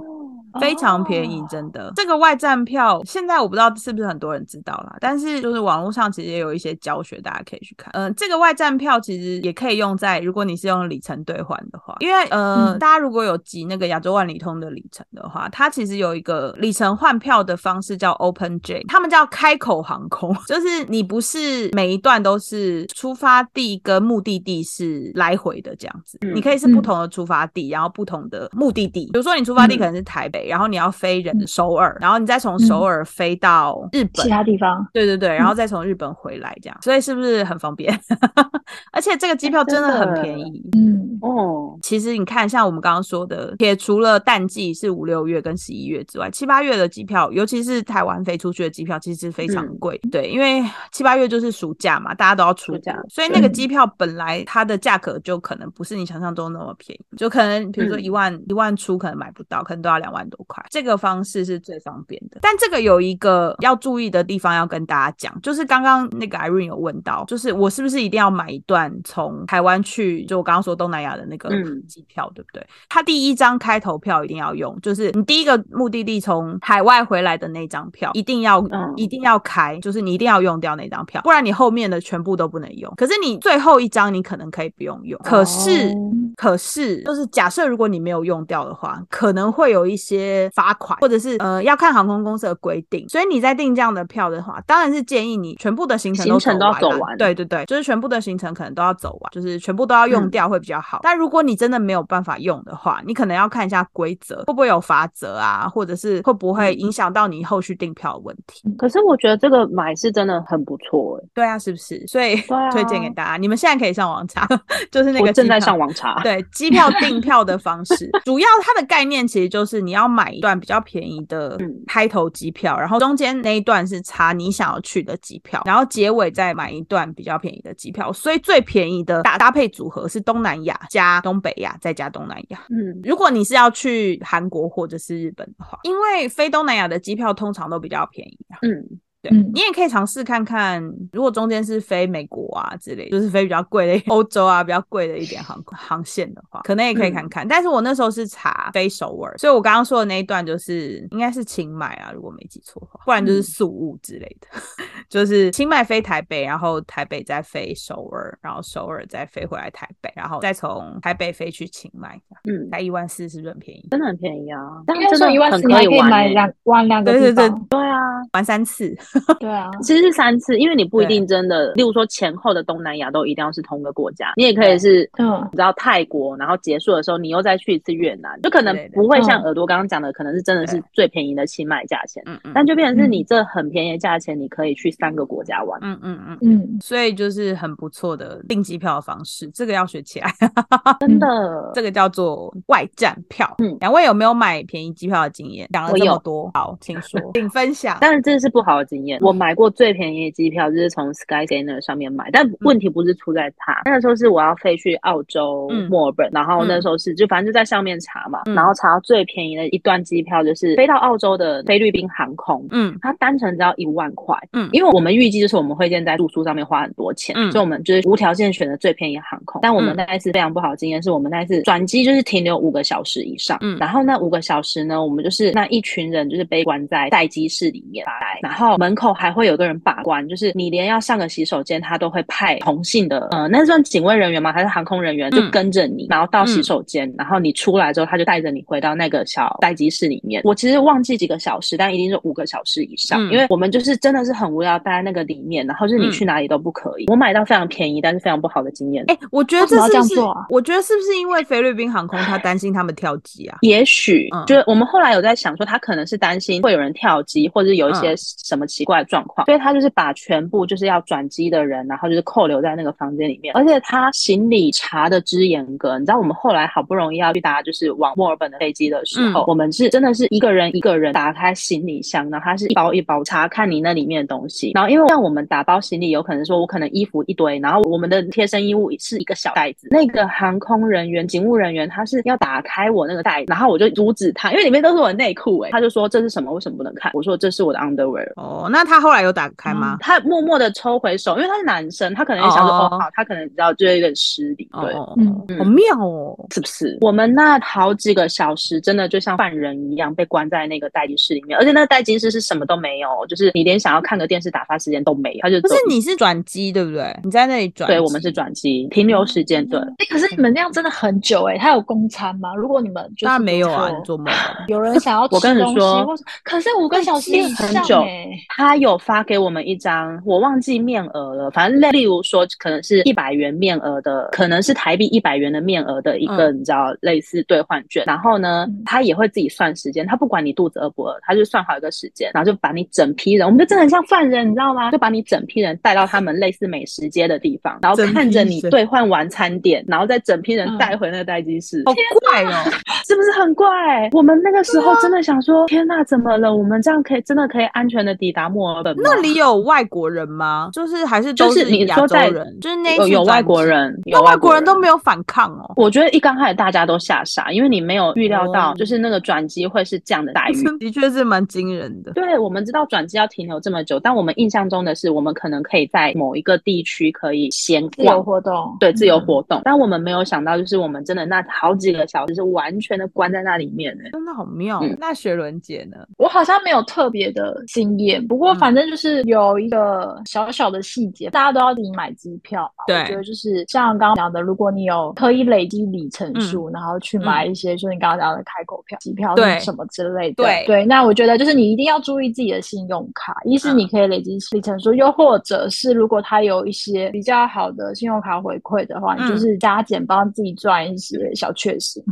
非常便宜哦，真的。这个外站票现在我不知道是不是很多人知道啦，但是就是网络上其实也有一些教学，大家可以去看。嗯、这个外站票其实也可以用在如果你是用里程兑换的话，因为呃，嗯大家如果有集那个亚洲万里通的里程的话，它其实有一个里程换票的方式叫 Open J，他们叫开口航空，就是你不是每一段都是出发地跟目的地是来回的这样子，嗯你可以是不同的出发地，然后不同的目的地。比如说你出发地可能是台北，然后你要飞人首尔，然后你再从首尔飞到日本其。他地方，对对对，然后再从日本回来，这样，所以是不是很方便？而且这个机票真的很便宜。嗯，哦，其实你看，像我们刚刚说的，撇除了淡季是五六月跟十一月之外，七八月的机票，尤其是台湾飞出去的机票，其实非常嗯贵。对，因为七八月就是暑假嘛，大家都要出暑假，所以那个嗯机票本来它的价格就可能不是你想象中那么便宜，就可能比如说嗯一万、一万出可能买不到，可能都要两万多块。这个方式是最方便的，但这个有一个要注意的地方要跟大家讲，就是刚刚那个 Irene 有问到，就是我是不是一定要买一段从台湾去，就我刚刚说东南亚的那个嗯机票，对不对？他第一张开头票一定要用，就是你第一个目的地从海外回来的那张票，一定要、嗯一定要开，就是你一定要用掉那张票，不然你后面的全部都不能用。可是你最后一张你可能可以不用用，可是。哦可是，就是假设如果你没有用掉的话，可能会有一些罚款，或者是呃要看航空公司的规定。所以你在订这样的票的话，当然是建议你全部的行程都行程都要走完对对对，就是全部的行程可能都要走完，就是全部都要用嗯掉会比较好。但如果你真的没有办法用的话，你可能要看一下规则会不会有罚则啊，或者是会不会嗯影响到你后续订票的问题。可是我觉得这个买是真的很不错哎，对啊，是不是？所以啊 推荐给大家，你们现在可以上网查，就是那个正在上网查。对机票订票的方式，主要它的概念其实就是你要买一段比较便宜的嗯开头机票，然后中间那一段是查你想要去的机票，然后结尾再买一段比较便宜的机票。所以最便宜的搭搭配组合是东南亚加东北亚再加东南亚。嗯，如果你是要去韩国或者是日本的话，因为飞东南亚的机票通常都比较便宜啊。嗯，对、嗯。你也可以尝试看看，如果中间是飞美国啊之类，就是飞比较贵的欧洲啊比较贵的一点航航线的话，可能也可以看看。但是我那时候是查飞首尔，所以我刚刚说的那一段就是应该是清迈啊，如果没记错的话，不然就是宿务之类的，就是清迈飞台北，然后台北再飞首尔，然后首尔再飞回来台北，然后再从台北飞去清迈，嗯，才一万四是不是很便宜？真的很便宜啊，但应该真的很说一万四，可以买两玩两个对对对对啊，玩三次，对啊，其实是三次，因为你不一定真的，例如说前后的东南亚都一定要是同个国家，你也可以是。嗯你知道泰国，然后结束的时候，你又再去一次越南，就可能不会像嗯耳朵刚刚讲的，可能是真的是最便宜的清迈价钱，嗯嗯但就变成是嗯你这很便宜的价钱，你可以去三个国家玩。嗯嗯嗯。嗯，所以就是很不错的订机票的方式，这个要学起来。真的，这个叫做外站票。嗯两位有没有买便宜机票的经验？讲了这么多，好，请说，请分享。但是这是不好的经验。我买过最便宜的机票就是从 Skyscanner 上面买，但问题不是出在它，那个时候是我要飞去澳洲嗯。墨尔本，然后那时候是就反正就在上面查嘛，嗯。然后查到最便宜的一段机票就是飞到澳洲的菲律宾航空。嗯。它单程只要一万块，嗯。因为我们预计就是我们会先在住宿上面花很多钱，嗯。所以我们就是无条件选择最便宜的航空。但我们嗯。那一次非常不好的经验是我们那一次转机就是停留五个小时以上，嗯。然后那五个小时呢，我们就是那一群人就是被关在待机室里面。发呆，然后门口还会有个人把关，就是你连要上个洗手间，他都会派同性的，呃，那算警卫人员吗？还是航空人员？就嗯跟着你，然后到洗手间，然后你出来之后，他就带着你回到那个小待机室里面。我其实忘记几个小时，但一定是五个小时以上，嗯因为我们就是真的是很无聊，待在那个里面，然后就是你嗯去哪里都不可以。我买到非常便宜，但是非常不好的经验。哎、我觉得这是不是？这样做啊我觉得是不是因为菲律宾航空他担心他们跳机啊？也许嗯就是我们后来有在想说，他可能是担心会有人跳机，或者是有一些嗯什么奇怪的状况，所以他就是把全部就是要转机的人，然后就是扣留在那个房间里面，而且他行李查的之严格。你知道，我们后来好不容易要去搭就是往墨尔本的飞机的时候，嗯我们是真的是一个人一个人打开行李箱，然后他是一包一包查看你那里面的东西，然后因为像我们打包行李，有可能说我可能衣服一堆，然后我们的贴身衣物是一个小袋子，那个航空人员、警务人员他是要打开我那个袋子，然后我就阻止他，因为里面都是我的内裤，哎，他就说这是什么？为什么不能看？我说这是我的 underwear。哦，那他后来有打开吗？他默默的抽回手，因为他是男生，他可能也想说，哦哦，好，他可能知道就有点失礼，对，哦哦，嗯哦好妙哦。是不是？我们那好几个小时，真的就像犯人一样被关在那个待机室里面，而且那个待机室是什么都没有，就是你连想要看个电视打发时间都没有，他就不是你是转机对不对？你在那里转机？对我们是转机停留时间，对。哎，可是你们那样真的很久哎，他有公餐吗？如果你们就是没有啊，你做梦吧。有人想要我跟你吃东西说可是五个小时很久上欸他有发给我们一张，我忘记面额了，反正例如说可能是一百元面额的，可能是台币一百元的面额的一个，嗯你知道类似兑换券。然后呢嗯，他也会自己算时间，他不管你肚子饿不饿，他就算好一个时间，然后就把你整批人，我们就真的很像犯人，你知道吗？就把你整批人带到他们类似美食街的地方，然后看着你兑换完餐点，然后再整批人嗯带回那个待机室。好怪哦。是不是很怪？我们那个时候真的想说，天呐，怎么了？我们这样可以真的可以安全的抵达墨尔本？那里有外国人吗？就是还是都就是你亚说在洲人？就是那一有有外国人，那有外国人都。没有反抗哦。我觉得一刚开始大家都吓傻，因为你没有预料到，哦就是那个转机会是这样的待遇。的确是蛮惊人的。对，我们知道转机要停留这么久，但我们印象中的是，我们可能可以在某一个地区可以闲自由逛，活动，对，自由嗯活动。但我们没有想到，就是我们真的那好几个小时是完全的关在那里面呢。真的好妙。嗯那雪伦姐呢？我好像没有特别的经验，不过嗯反正就是有一个小小的细节，大家都要自己买机票嘛。对我觉得就是像刚刚讲的，如果你有可以累积里程数，然后去买一些，就是你刚刚讲的开口票、机票对什么之类的。对对，那我觉得就是你一定要注意自己的信用卡，一是嗯你可以累积里程数，又或者是如果它有一些比较好的信用卡回馈的话，你就嗯是加减帮自己赚一些小确幸。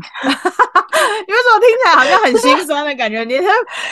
你为什么听起来好像很心酸的感觉？你的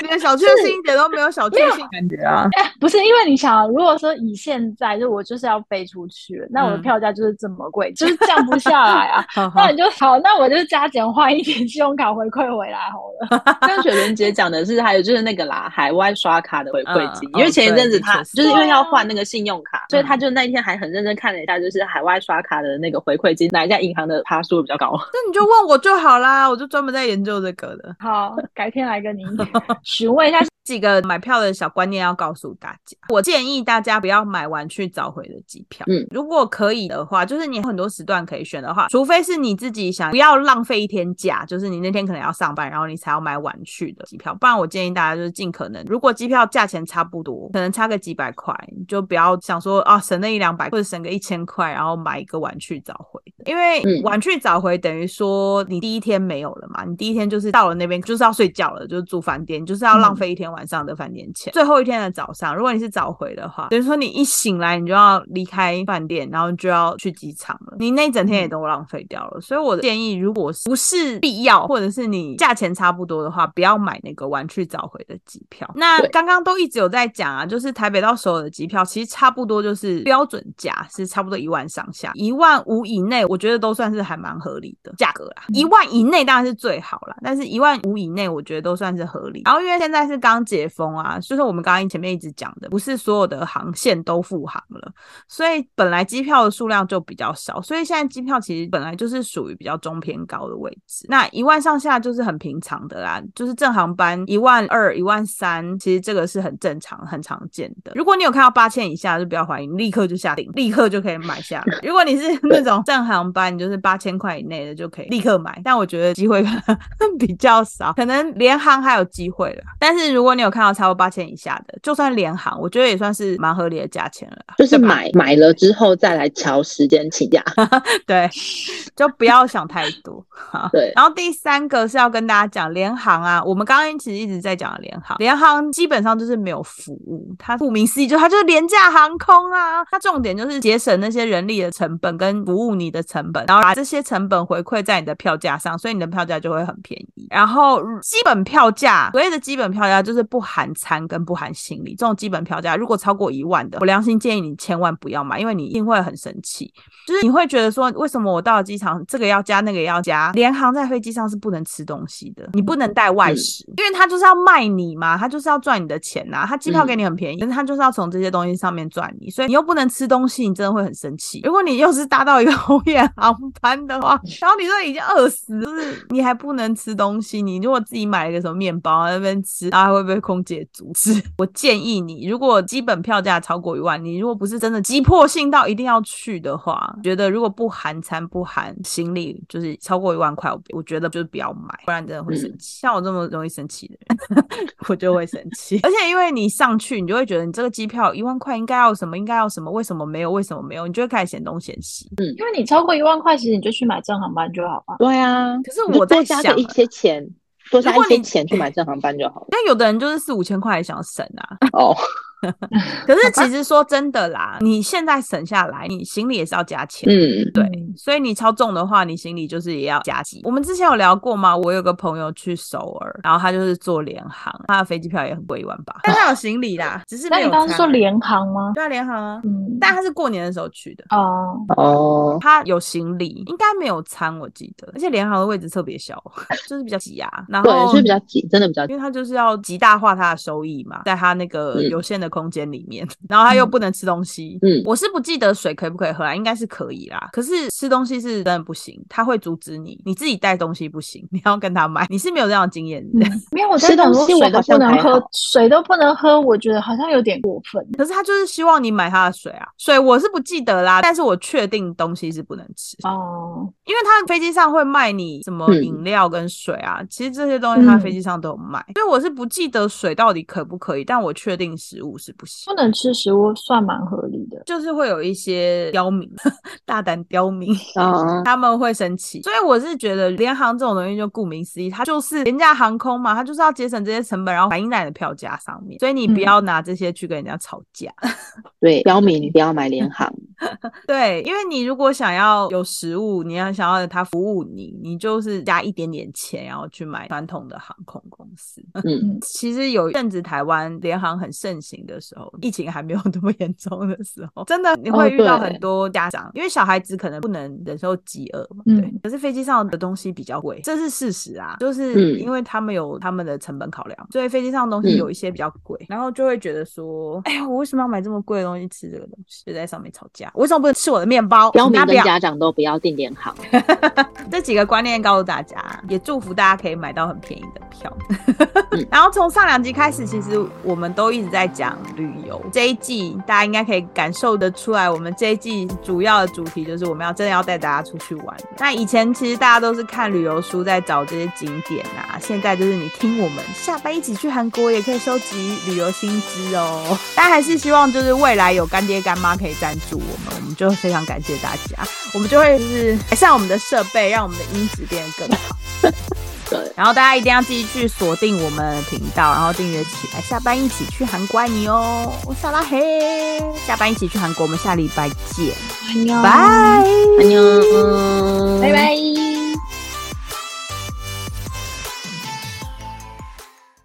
你的小确幸一点都没有小确幸感觉啊！不是因为你想，如果说以现在就我就是要飞出去，那我的嗯票价就是这么贵，就是降不下来啊。好好那你就好，那我就加减换一点信用卡回馈回来好了。刚雪伦姐讲的是，还有就是那个啦，海外刷卡的回馈金，嗯因为前一阵子就是因为要换那个信用卡，所以嗯他就那一天还很认真看了一下，就是海外刷卡的那个回馈金，哪一家银行的趴数比较高。那你就问我就好啦，我就专门在研究这个的。好，改天来跟您 询问一下。几个买票的小观念要告诉大家。我建议大家不要买完去找回的机票。嗯，如果可以的话，就是你有很多时段可以选的话，除非是你自己想不要浪费一天假，就是你那天可能要上班，然后你才要买晚去的机票。不然我建议大家就是尽可能，如果机票价钱差不多，可能差个几百块，你就不要想说啊省那一两百或者省个一千块，然后买一个晚去早回，因为嗯晚去早回等于说你第一天没有了嘛，你第一天就是到了那边就是要睡觉了，就是住饭店，就是要浪费一天晚上的饭店钱。最后一天的早上，如果你是早回的话，等于说你一醒来你就要离开饭店，然后就要去机场了，你那一整天也都浪费掉了。所以我的建议，如果不是必要，或者是你价钱差不多的话，不要买那个晚去早回的机票。那刚刚都一直有在讲啊，就是台北到首尔的机票，其实差不多就是标准价是差不多一万上下，一万五以内，我觉得都算是还蛮合理的价格啦。一万以内当然是最好啦，但是一万五以内，我觉得都算是合理。然后因为现在是刚解封啊，就是我们刚刚前面一直讲的，不是所有的航线都复航了，所以本来机票的数量就比较少，所以现在机票其实本来就是属于比较中偏高的位置。那一万上下就是很平常的啦，就是正航班一万二、一万三，其实这个是很正常、很常见的。如果你有看到八千以下，就不要怀疑，立刻就下定，立刻就可以买下来。如果你是 那种正航班，你就是八千块以内的就可以立刻买，但我觉得机会 比较少，可能联航还有机会了。但是如果你有看到超过八千以下的，就算联航，我觉得也算是蛮合理的价钱了，就是买买了之后再来瞧时间请假。对，就不要想太多。好，对然后第三个是要跟大家讲联航啊，我们刚刚其实一直在讲的联航，联航基本上就是没有服务，它顾名思义就它就是廉价航空啊，它重点就是节省那些人力的成本跟服务你的成本，然后把这些成本回馈在你的票价上，所以你的票价就会很便宜。然后基本票价，所谓的基本票价就是不含餐跟不含行李，这种基本票价如果超过一万的，我良心建议你千万不要买，因为你一定会很生气。就是你会觉得说，为什么我到了机场，这个要加，那个也要加？联航在飞机上是不能吃东西的，你不能带外食，因为他就是要卖你嘛，他就是要赚你的钱呐、他机票给你很便宜，但是他就是要从这些东西上面赚你，所以你又不能吃东西，你真的会很生气。如果你又是搭到一个 红眼航班的话，然后你都已经饿死，就是你还不能吃东西，你如果自己买了一个什么面包在那边吃，然后还会被空姐阻止。我建议你，如果基本票价超过一万，你如果不是真的急迫性到一定要去的话，觉得如果不含餐不含行李，就是超过一万块，我我觉得就是不要买，不然真的会生气。像我这么容易生气的人，我就会生气。而且因为你上去，你就会觉得你这个机票一万块应该要什么，应该要什么，为什么没有？为什么没有？你就会开始嫌东嫌西。嗯因为你超过一万块，其实你就去买正航班就好了。对啊，可是我在想多加一些钱，多加一些钱去买正航班就好了。但有的人就是四五千块也想省啊。哦，可是其实说真的啦，你现在省下来，你行李也是要加钱。嗯，对嗯，所以你超重的话，你行李就是也要加急。我们之前有聊过吗？我有个朋友去首尔，然后他就是坐联航，他的飞机票也很贵，一万八，但他有行李啦，只是那你没有餐刚刚说联航吗？对啊联航啊，嗯，但他是过年的时候去的。哦，哦，他有行李，应该没有餐，我记得，而且联航的位置特别小，就是比较挤啊。然对，后所以比较挤，真的比较因为他就是要极大化他的收益嘛，在他那个嗯有限的空间里面，然后他又不能吃东西。嗯我是不记得水可不可以喝啊，应该是可以啦。可是吃东西是真的不行，他会阻止你，你自己带东西不行，你要跟他买。你是没有这样的经验的。嗯，没有，我在吃东西我都不能喝水都不能喝，我觉得好像有点过分。可是他就是希望你买他的水啊，水我是不记得啦，但是我确定东西是不能吃，哦，因为他飞机上会卖你什么嗯饮料跟水啊，其实这些东西他嗯飞机上都有卖，所以我是不记得水到底可不可以，但我确定食物是不行。不能吃食物算蛮合理的。就是会有一些刁民，大胆刁民，啊，他们会生气。所以我是觉得联航这种东西，就顾名思义，它就是廉价航空嘛，它就是要节省这些成本，然后反映在你的票价上面。所以你不嗯要拿这些去跟人家吵架。对，刁民你不要买联航，对，因为你如果想要有食物，你要想要它服务你，你就是加一点点钱，然后去买传统的航空公司。嗯，其实有一阵子台湾联航很盛行的时候，疫情还没有 那么严重的时候，真的你会哦遇到很多家长，因为小孩子可能不能忍受饥饿嘛，嗯对。可是飞机上的东西比较贵，这是事实啊，就是嗯因为他们有他们的成本考量，所以飞机上的东西嗯有一些比较贵，然后就会觉得说，哎呀，我为什么要买这么贵的东西吃这个东西？就在上面吵架，我为什么不能吃我的面包？标明那不要跟家长都不要定点好。这几个观念告诉大家，也祝福大家可以买到很便宜的票。嗯 然后从上两集开始，其实我们都一直在讲旅游。这一季大家应该可以感受得出来，我们这一季主要的主题就是我们要真的要带大家出去玩。那以前其实大家都是看旅游书在找这些景点啊，现在就是你听我们下班一起去韩国，也可以收集旅游薪资哦。但还是希望就是未来有干爹干妈可以赞助我们，我们就非常感谢大家，我们就会就是改善我们的设备，让我们的音质变得更好。然后大家一定要自己去锁定我们频道，然后订阅起来。下班一起去韩国你哦，我撒拉嘿。下班一起去韩国，我们下礼拜见。拜拜。